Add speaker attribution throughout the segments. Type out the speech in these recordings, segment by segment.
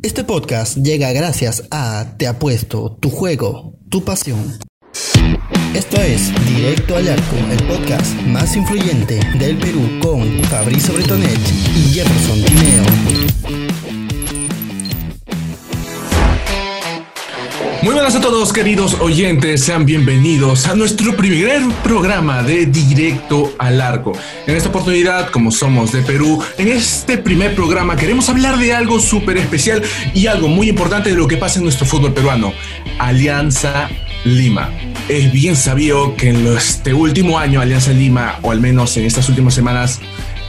Speaker 1: Este podcast llega gracias a Te Apuesto, tu juego, tu pasión. Esto es Directo al Arco, el podcast más influyente del Perú con Fabricio Bretonet y Jefferson Tineo.
Speaker 2: Muy buenas a todos queridos oyentes, sean bienvenidos a nuestro primer programa de Directo al Arco. En esta oportunidad, como somos de Perú, en este primer programa queremos hablar de algo súper especial y algo muy importante de lo que pasa en nuestro fútbol peruano, Alianza Lima. Es bien sabido que en este último año Alianza Lima, o al menos en estas últimas semanas,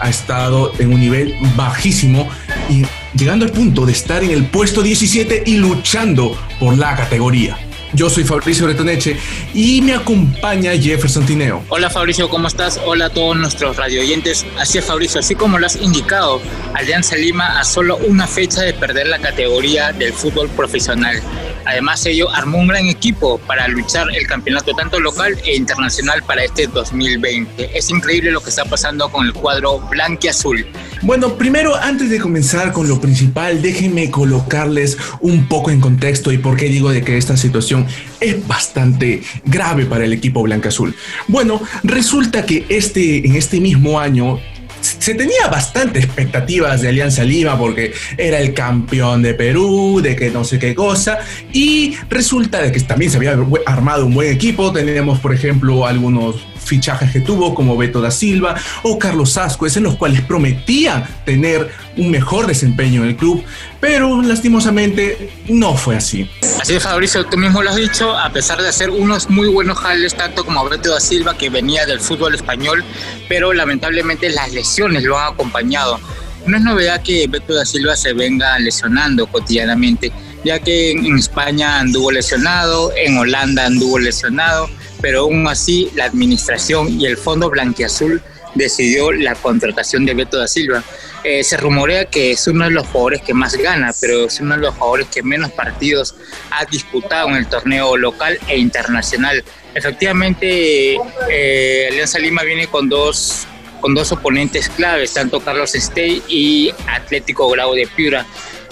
Speaker 2: ha estado en un nivel bajísimo y llegando al punto de estar en el puesto 17 y luchando por la categoría. Yo soy Fabricio Bretoneche y me acompaña Jefferson Tineo.
Speaker 3: Hola Fabricio, ¿cómo estás? Hola a todos nuestros radio oyentes. Así es Fabricio, así como lo has indicado, Alianza Lima a solo una fecha de perder la categoría del fútbol profesional. Además, ello armó un gran equipo para luchar el campeonato tanto local e internacional para este 2020. Es increíble lo que está pasando con el cuadro blanquiazul.
Speaker 2: Bueno, primero, antes de comenzar con lo principal, déjenme colocarles un poco en contexto y por qué digo de que esta situación es bastante grave para el equipo blanca-azul. Bueno, resulta que este, en este mismo año se tenía bastante expectativas de Alianza Lima porque era el campeón de Perú, de que no sé qué cosa, y resulta de que también se había armado un buen equipo, teníamos por ejemplo algunos fichajes que tuvo como Beto da Silva o Carlos Ascuez en los cuales prometían tener un mejor desempeño en el club, pero lastimosamente no fue así.
Speaker 3: Así es, Fabricio, tú mismo lo has dicho, a pesar de hacer unos muy buenos jales, tanto como Beto da Silva, que venía del fútbol español, pero lamentablemente las lesiones lo han acompañado. No es novedad que Beto da Silva se venga lesionando cotidianamente, ya que en España anduvo lesionado, en Holanda anduvo lesionado, pero aún así la administración y el Fondo Blanquiazul decidió la contratación de Beto da Silva. Eh, se rumorea que es uno de los jugadores que más gana, pero es uno de los jugadores que menos partidos ha disputado en el torneo local e internacional. Efectivamente, eh, Alianza Lima viene con dos, con dos oponentes claves, tanto Carlos Stey y Atlético Grau de Piura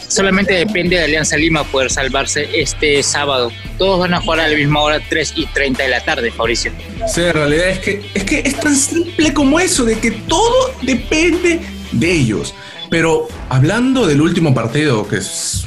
Speaker 3: solamente depende de Alianza Lima poder salvarse este sábado. Todos van a jugar a la misma hora, 3 y 30 de la tarde, Mauricio.
Speaker 2: Sí, en realidad es que, es que es tan simple como eso, de que todo depende de ellos. Pero hablando del último partido, que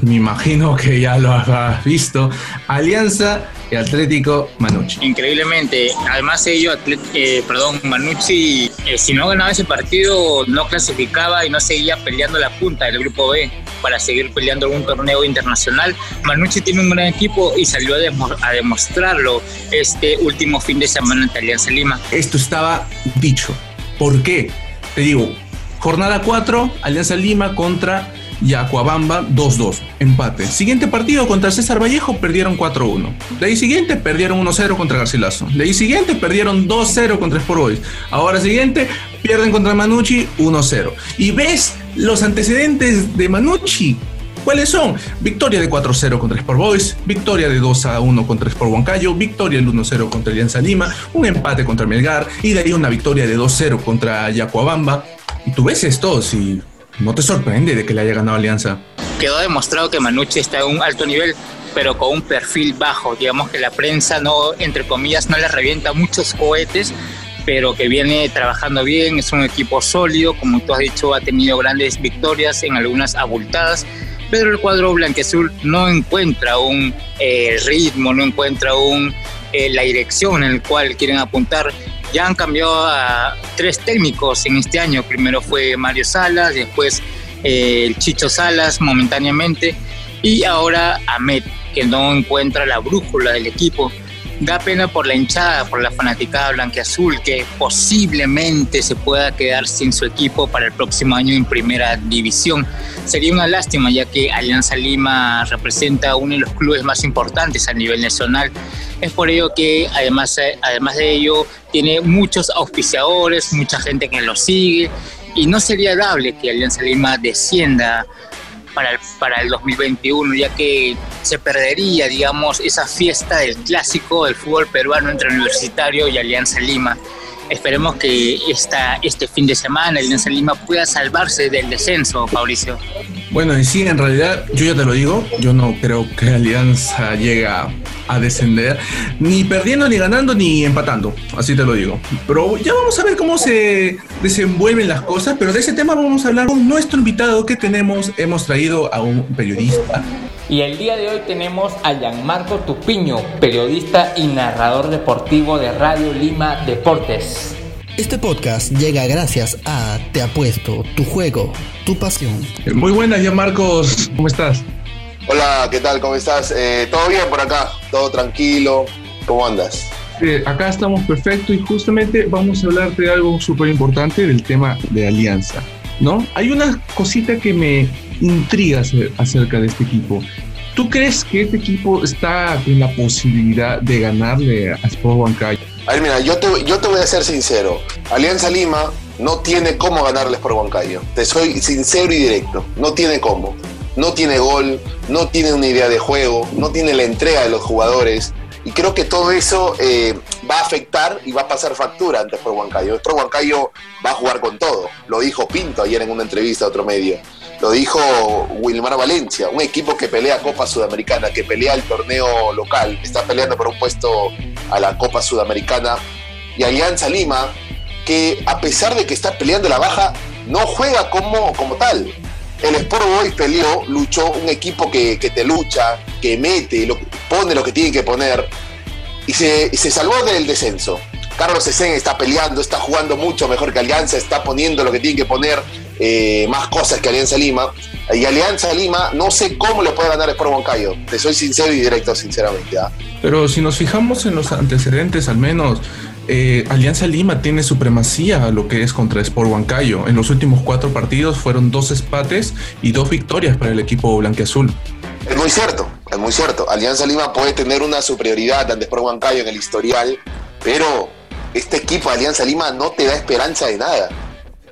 Speaker 2: me imagino que ya lo has visto, Alianza y Atlético Manucci.
Speaker 3: Increíblemente, además ellos, eh, perdón, Manucci, eh, si no ganaba ese partido, no clasificaba y no seguía peleando la punta del grupo B para seguir peleando algún torneo internacional. Manucci tiene un gran equipo y salió a, demostrarlo este último fin de semana ante Alianza Lima.
Speaker 2: Esto estaba dicho. ¿Por qué? Te digo, jornada 4, Alianza Lima contra Yacuabamba 2-2, empate. Siguiente partido contra César Vallejo perdieron 4-1. De siguiente perdieron 1-0 contra Garcilaso. De siguiente perdieron 2-0 contra Sport Boys. Ahora siguiente pierden contra Manucci 1-0. Y ves los antecedentes de Manucci. ¿Cuáles son? Victoria de 4-0 contra Sport Boys, victoria de 2-1 contra Sport Huancayo, victoria del 1-0 contra Alianza Lima, un empate contra Melgar y de ahí una victoria de 2-0 contra Yacuabamba. Y tú ves esto, si ¿No te sorprende de que le haya ganado Alianza?
Speaker 3: Quedó demostrado que Manucci está a un alto nivel, pero con un perfil bajo. Digamos que la prensa no, entre comillas, no le revienta muchos cohetes, pero que viene trabajando bien, es un equipo sólido, como tú has dicho, ha tenido grandes victorias en algunas abultadas, pero el cuadro blanqueazul no encuentra un eh, ritmo, no encuentra un, eh, la dirección en la cual quieren apuntar ya han cambiado a tres técnicos en este año. Primero fue Mario Salas, después eh, el Chicho Salas momentáneamente y ahora Ahmed, que no encuentra la brújula del equipo. Da pena por la hinchada, por la fanaticada blanqueazul, que posiblemente se pueda quedar sin su equipo para el próximo año en primera división. Sería una lástima, ya que Alianza Lima representa uno de los clubes más importantes a nivel nacional. Es por ello que, además, además de ello, tiene muchos auspiciadores, mucha gente que lo sigue, y no sería dable que Alianza Lima descienda para el, para el 2021, ya que se perdería, digamos, esa fiesta del clásico del fútbol peruano entre Universitario y Alianza Lima. Esperemos que esta, este fin de semana Alianza Lima pueda salvarse del descenso, Mauricio.
Speaker 2: Bueno, y sí, en realidad, yo ya te lo digo, yo no creo que Alianza llegue a descender, ni perdiendo, ni ganando, ni empatando, así te lo digo. Pero ya vamos a ver cómo se desenvuelven las cosas, pero de ese tema vamos a hablar con nuestro invitado que tenemos, hemos traído a un periodista.
Speaker 4: Y el día de hoy tenemos a Gianmarco Tupiño, periodista y narrador deportivo de Radio Lima Deportes.
Speaker 1: Este podcast llega gracias a Te Apuesto, tu juego, tu pasión.
Speaker 2: Muy buenas, Marcos, ¿cómo estás?
Speaker 5: Hola, ¿qué tal? ¿Cómo estás? Eh, ¿Todo bien por acá? ¿Todo tranquilo? ¿Cómo andas?
Speaker 2: acá estamos perfecto y justamente vamos a hablarte de algo súper importante del tema de alianza, ¿no? Hay una cosita que me intriga acerca de este equipo. ¿Tú crees que este equipo está en la posibilidad de ganarle a Sport Huancayo?
Speaker 5: A ver, mira, yo te, yo te voy a ser sincero. Alianza Lima no tiene cómo ganarles por Huancayo. Te soy sincero y directo. No tiene cómo. No tiene gol, no tiene una idea de juego, no tiene la entrega de los jugadores. Y creo que todo eso eh, va a afectar y va a pasar factura ante Sport Huancayo. Sport Huancayo va a jugar con todo. Lo dijo Pinto ayer en una entrevista a otro medio. Lo dijo Wilmar Valencia, un equipo que pelea Copa Sudamericana, que pelea el torneo local, está peleando por un puesto a la Copa Sudamericana. Y Alianza Lima, que a pesar de que está peleando la baja, no juega como, como tal. El Sport Boys peleó, luchó, un equipo que, te lucha, que mete, lo, pone lo que tiene que poner, y se, se salvó del descenso. Carlos Sesen está peleando, está jugando mucho mejor que Alianza, está poniendo lo que tiene que poner, eh, más cosas que Alianza Lima. Y Alianza Lima, no sé cómo le puede ganar Sport Huancayo. Te soy sincero y directo, sinceramente. ¿ah?
Speaker 2: Pero si nos fijamos en los antecedentes, al menos, eh, Alianza Lima tiene supremacía a lo que es contra Sport Huancayo. En los últimos cuatro partidos fueron dos empates y dos victorias para el equipo blanqueazul.
Speaker 5: Es muy cierto, es muy cierto. Alianza Lima puede tener una superioridad ante Sport Huancayo en el historial, pero este equipo de Alianza Lima no te da esperanza de nada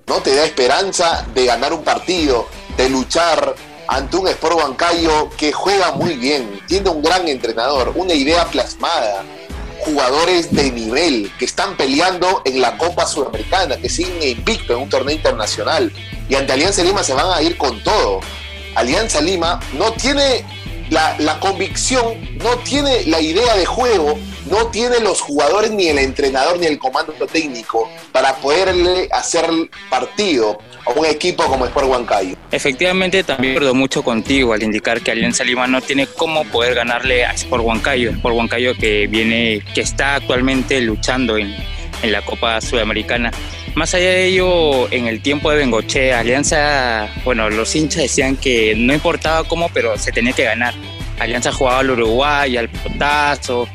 Speaker 5: no te da esperanza de ganar un partido, de luchar ante un Sport Huancayo que juega muy bien, tiene un gran entrenador, una idea plasmada, jugadores de nivel que están peleando en la Copa Sudamericana, que siguen invicto en un torneo internacional. Y ante Alianza Lima se van a ir con todo. Alianza Lima no tiene la, la convicción, no tiene la idea de juego no tiene los jugadores, ni el entrenador, ni el comando técnico para poderle hacer partido a un equipo como Sport Huancayo.
Speaker 3: Efectivamente, también acuerdo mucho contigo al indicar que Alianza Lima no tiene cómo poder ganarle a Sport Huancayo. Sport Huancayo que viene, que está actualmente luchando en, en la Copa Sudamericana. Más allá de ello, en el tiempo de Bengoche, Alianza, bueno, los hinchas decían que no importaba cómo, pero se tenía que ganar. Alianza jugaba al Uruguay, al Potazo,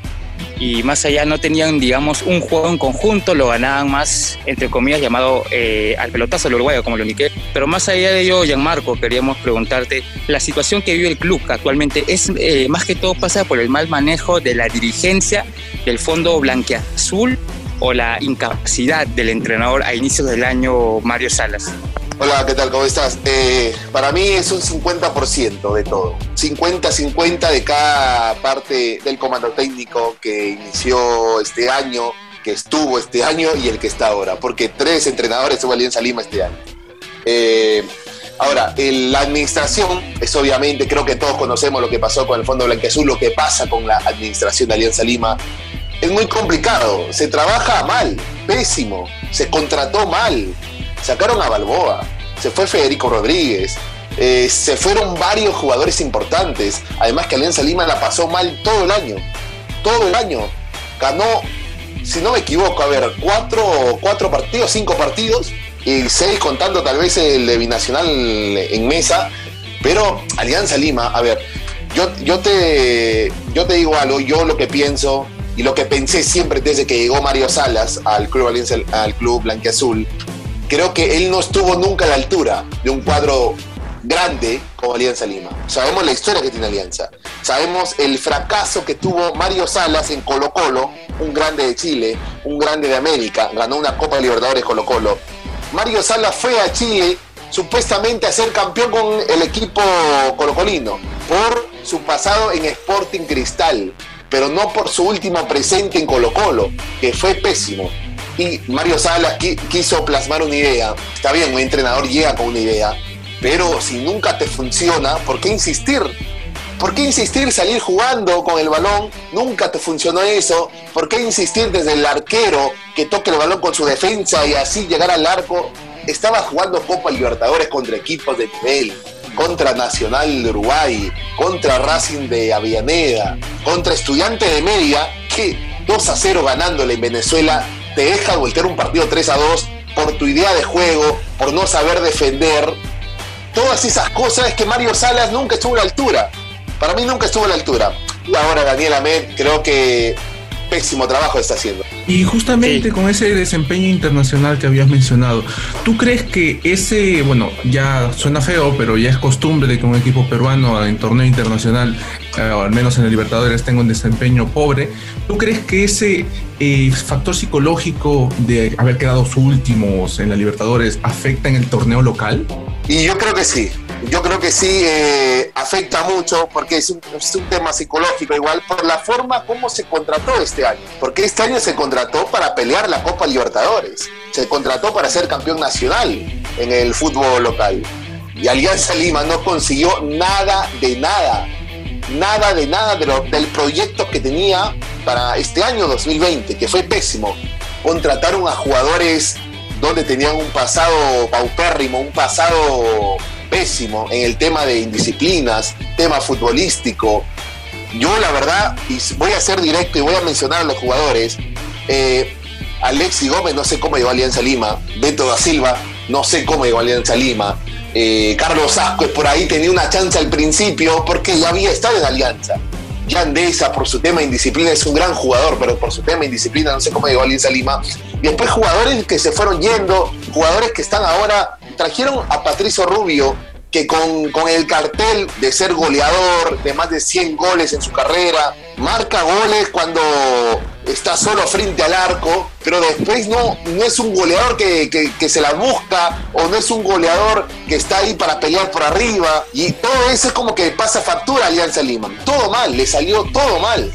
Speaker 3: y más allá no tenían, digamos, un juego en conjunto, lo ganaban más, entre comillas, llamado eh, al pelotazo del uruguayo, como lo indiqué. Pero más allá de ello, Gianmarco, queríamos preguntarte, la situación que vive el club actualmente es eh, más que todo pasa por el mal manejo de la dirigencia del fondo blanqueazul o la incapacidad del entrenador a inicios del año Mario Salas.
Speaker 5: Hola, ¿qué tal? ¿Cómo estás? Eh, para mí es un 50% de todo. 50-50 de cada parte del comando técnico que inició este año, que estuvo este año y el que está ahora. Porque tres entrenadores tuvo Alianza Lima este año. Eh, ahora, la administración es obviamente, creo que todos conocemos lo que pasó con el Fondo Blanqueazul, lo que pasa con la administración de Alianza Lima. Es muy complicado, se trabaja mal, pésimo, se contrató mal, sacaron a Balboa, se fue Federico Rodríguez, eh, se fueron varios jugadores importantes. Además que Alianza Lima la pasó mal todo el año. Todo el año. Ganó, si no me equivoco, a ver, cuatro, cuatro partidos, cinco partidos, y seis contando tal vez el de Binacional en mesa. Pero Alianza Lima, a ver, yo, yo, te, yo te digo algo, yo lo que pienso y lo que pensé siempre desde que llegó Mario Salas al Club Alianza, al Club Blanquiazul, creo que él no estuvo nunca a la altura de un cuadro grande como Alianza Lima. Sabemos la historia que tiene Alianza. Sabemos el fracaso que tuvo Mario Salas en Colo Colo, un grande de Chile, un grande de América, ganó una Copa de Libertadores Colo Colo. Mario Salas fue a Chile supuestamente a ser campeón con el equipo colocolino por su pasado en Sporting Cristal, pero no por su último presente en Colo Colo, que fue pésimo. Y Mario Salas quiso plasmar una idea. Está bien, un entrenador llega con una idea, pero si nunca te funciona, ¿por qué insistir? ¿Por qué insistir salir jugando con el balón? Nunca te funcionó eso. ¿Por qué insistir desde el arquero que toque el balón con su defensa y así llegar al arco? Estaba jugando Copa Libertadores contra equipos de nivel, contra Nacional de Uruguay, contra Racing de Avellaneda, contra Estudiante de Media, que 2 a 0 ganándole en Venezuela te deja voltear un partido 3 a 2 por tu idea de juego, por no saber defender. Todas esas cosas es que Mario Salas nunca estuvo a la altura. Para mí nunca estuvo a la altura. Y ahora Daniel Ahmed creo que pésimo trabajo está haciendo.
Speaker 2: Y justamente con ese desempeño internacional que habías mencionado, ¿tú crees que ese, bueno, ya suena feo, pero ya es costumbre de que un equipo peruano en torneo internacional, eh, o al menos en el Libertadores, tenga un desempeño pobre? ¿Tú crees que ese eh, factor psicológico de haber quedado últimos en la Libertadores afecta en el torneo local?
Speaker 5: Y yo creo que sí yo creo que sí eh, afecta mucho porque es un, tema psicológico igual por la forma como se contrató este año. Porque este año se contrató para pelear la Copa Libertadores, se contrató para ser campeón nacional en el fútbol local. Y Alianza Lima no consiguió nada de nada, nada de nada de del proyecto que tenía para este año 2020, que fue pésimo. Contrataron a jugadores donde tenían un pasado paupérrimo, un pasado pésimo en el tema de indisciplinas, tema futbolístico. Yo la verdad, voy a ser directo y voy a mencionar a los jugadores, eh, Alexi Gómez no sé cómo llegó a Alianza Lima, Beto da Silva no sé cómo llegó a Alianza Lima, eh, Carlos Asco por ahí tenía una chance al principio porque ya había estado en Alianza. Yandesa por su tema indisciplina es un gran jugador, pero por su tema indisciplina no sé cómo llegó a Alianza Lima. Y después jugadores que se fueron yendo, jugadores que están ahora trajeron a Patricio Rubio, que con, el cartel de ser goleador, de más de 100 goles en su carrera, marca goles cuando está solo frente al arco, pero después no, no es un goleador que, que, se la busca o no es un goleador que está ahí para pelear por arriba. Y todo eso es como que pasa factura a Alianza Lima. Todo mal, le salió todo mal.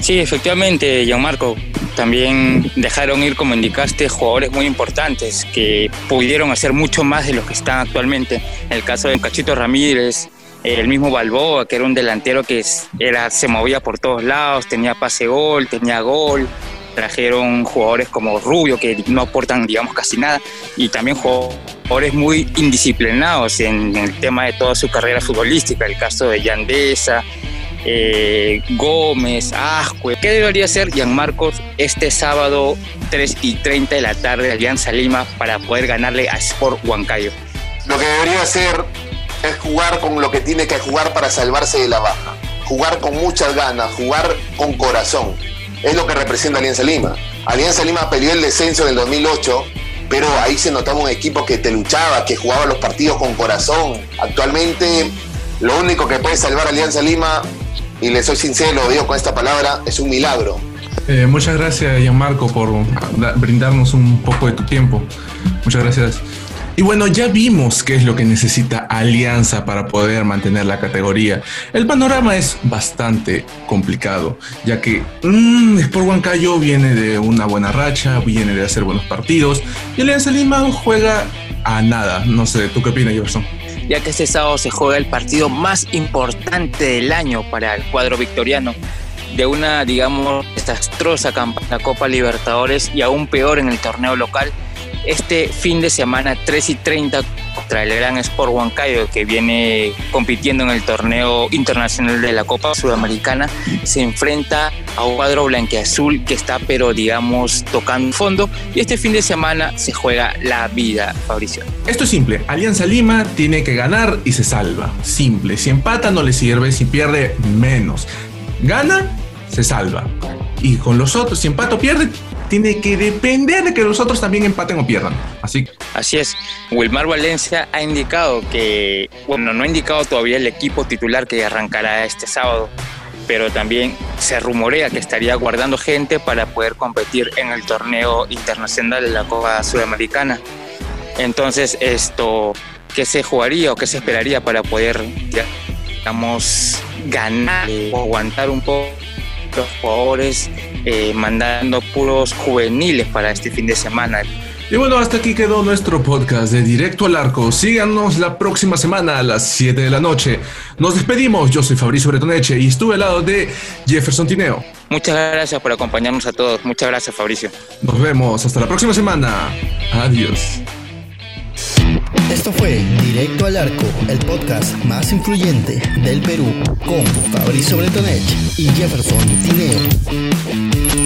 Speaker 3: Sí, efectivamente, Gianmarco también dejaron ir, como indicaste, jugadores muy importantes que pudieron hacer mucho más de lo que están actualmente. En el caso de Cachito Ramírez, el mismo Balboa, que era un delantero que era, se movía por todos lados, tenía pase gol, tenía gol. Trajeron jugadores como Rubio, que no aportan, digamos, casi nada, y también jugadores muy indisciplinados en el tema de toda su carrera futbolística. El caso de Yandesa, eh, Gómez, Ascue. ¿Qué debería hacer Marcos este sábado 3 y 30 de la tarde Alianza Lima para poder ganarle a Sport Huancayo?
Speaker 5: Lo que debería hacer es jugar con lo que tiene que jugar para salvarse de la baja. Jugar con muchas ganas, jugar con corazón. Es lo que representa Alianza Lima. Alianza Lima peleó el descenso en el 2008 pero ahí se notaba un equipo que te luchaba, que jugaba los partidos con corazón. Actualmente lo único que puede salvar a Alianza Lima y le soy sincero, lo digo con esta palabra, es un milagro.
Speaker 2: Eh, muchas gracias, Gianmarco, por brindarnos un poco de tu tiempo. Muchas gracias. Y bueno, ya vimos qué es lo que necesita Alianza para poder mantener la categoría. El panorama es bastante complicado, ya que mmm, Sport Huancayo viene de una buena racha, viene de hacer buenos partidos, y Alianza Lima juega a nada. No sé, ¿tú qué opinas, Jefferson?
Speaker 4: Ya que este sábado se juega el partido más importante del año para el cuadro victoriano, de una, digamos, desastrosa campaña Copa Libertadores y aún peor en el torneo local este fin de semana 3 y 30 contra el Gran Sport Huancayo que viene compitiendo en el torneo internacional de la Copa Sudamericana se enfrenta a un cuadro blanqueazul que está pero digamos tocando fondo y este fin de semana se juega la vida Fabricio.
Speaker 2: Esto es simple, Alianza Lima tiene que ganar y se salva, simple, si empata no le sirve, si pierde menos, gana se salva. Y con los otros si empata o pierde tiene que depender de que los otros también empaten o pierdan. Así.
Speaker 3: Así es. Wilmar Valencia ha indicado que, bueno, no ha indicado todavía el equipo titular que arrancará este sábado, pero también se rumorea que estaría guardando gente para poder competir en el torneo internacional de la Copa Sudamericana. Entonces, esto, ¿qué se jugaría o qué se esperaría para poder, digamos, ganar o aguantar un poco los jugadores eh, mandando puros juveniles para este fin de semana.
Speaker 2: Y bueno, hasta aquí quedó nuestro podcast de Directo al Arco. Síganos la próxima semana a las 7 de la noche. Nos despedimos. Yo soy Fabricio Bretoneche y estuve al lado de Jefferson Tineo.
Speaker 3: Muchas gracias por acompañarnos a todos. Muchas gracias, Fabricio.
Speaker 2: Nos vemos. Hasta la próxima semana. Adiós.
Speaker 1: Esto fue Directo al Arco, el podcast más influyente del Perú, con Fabricio Bretonech y Jefferson Tineo.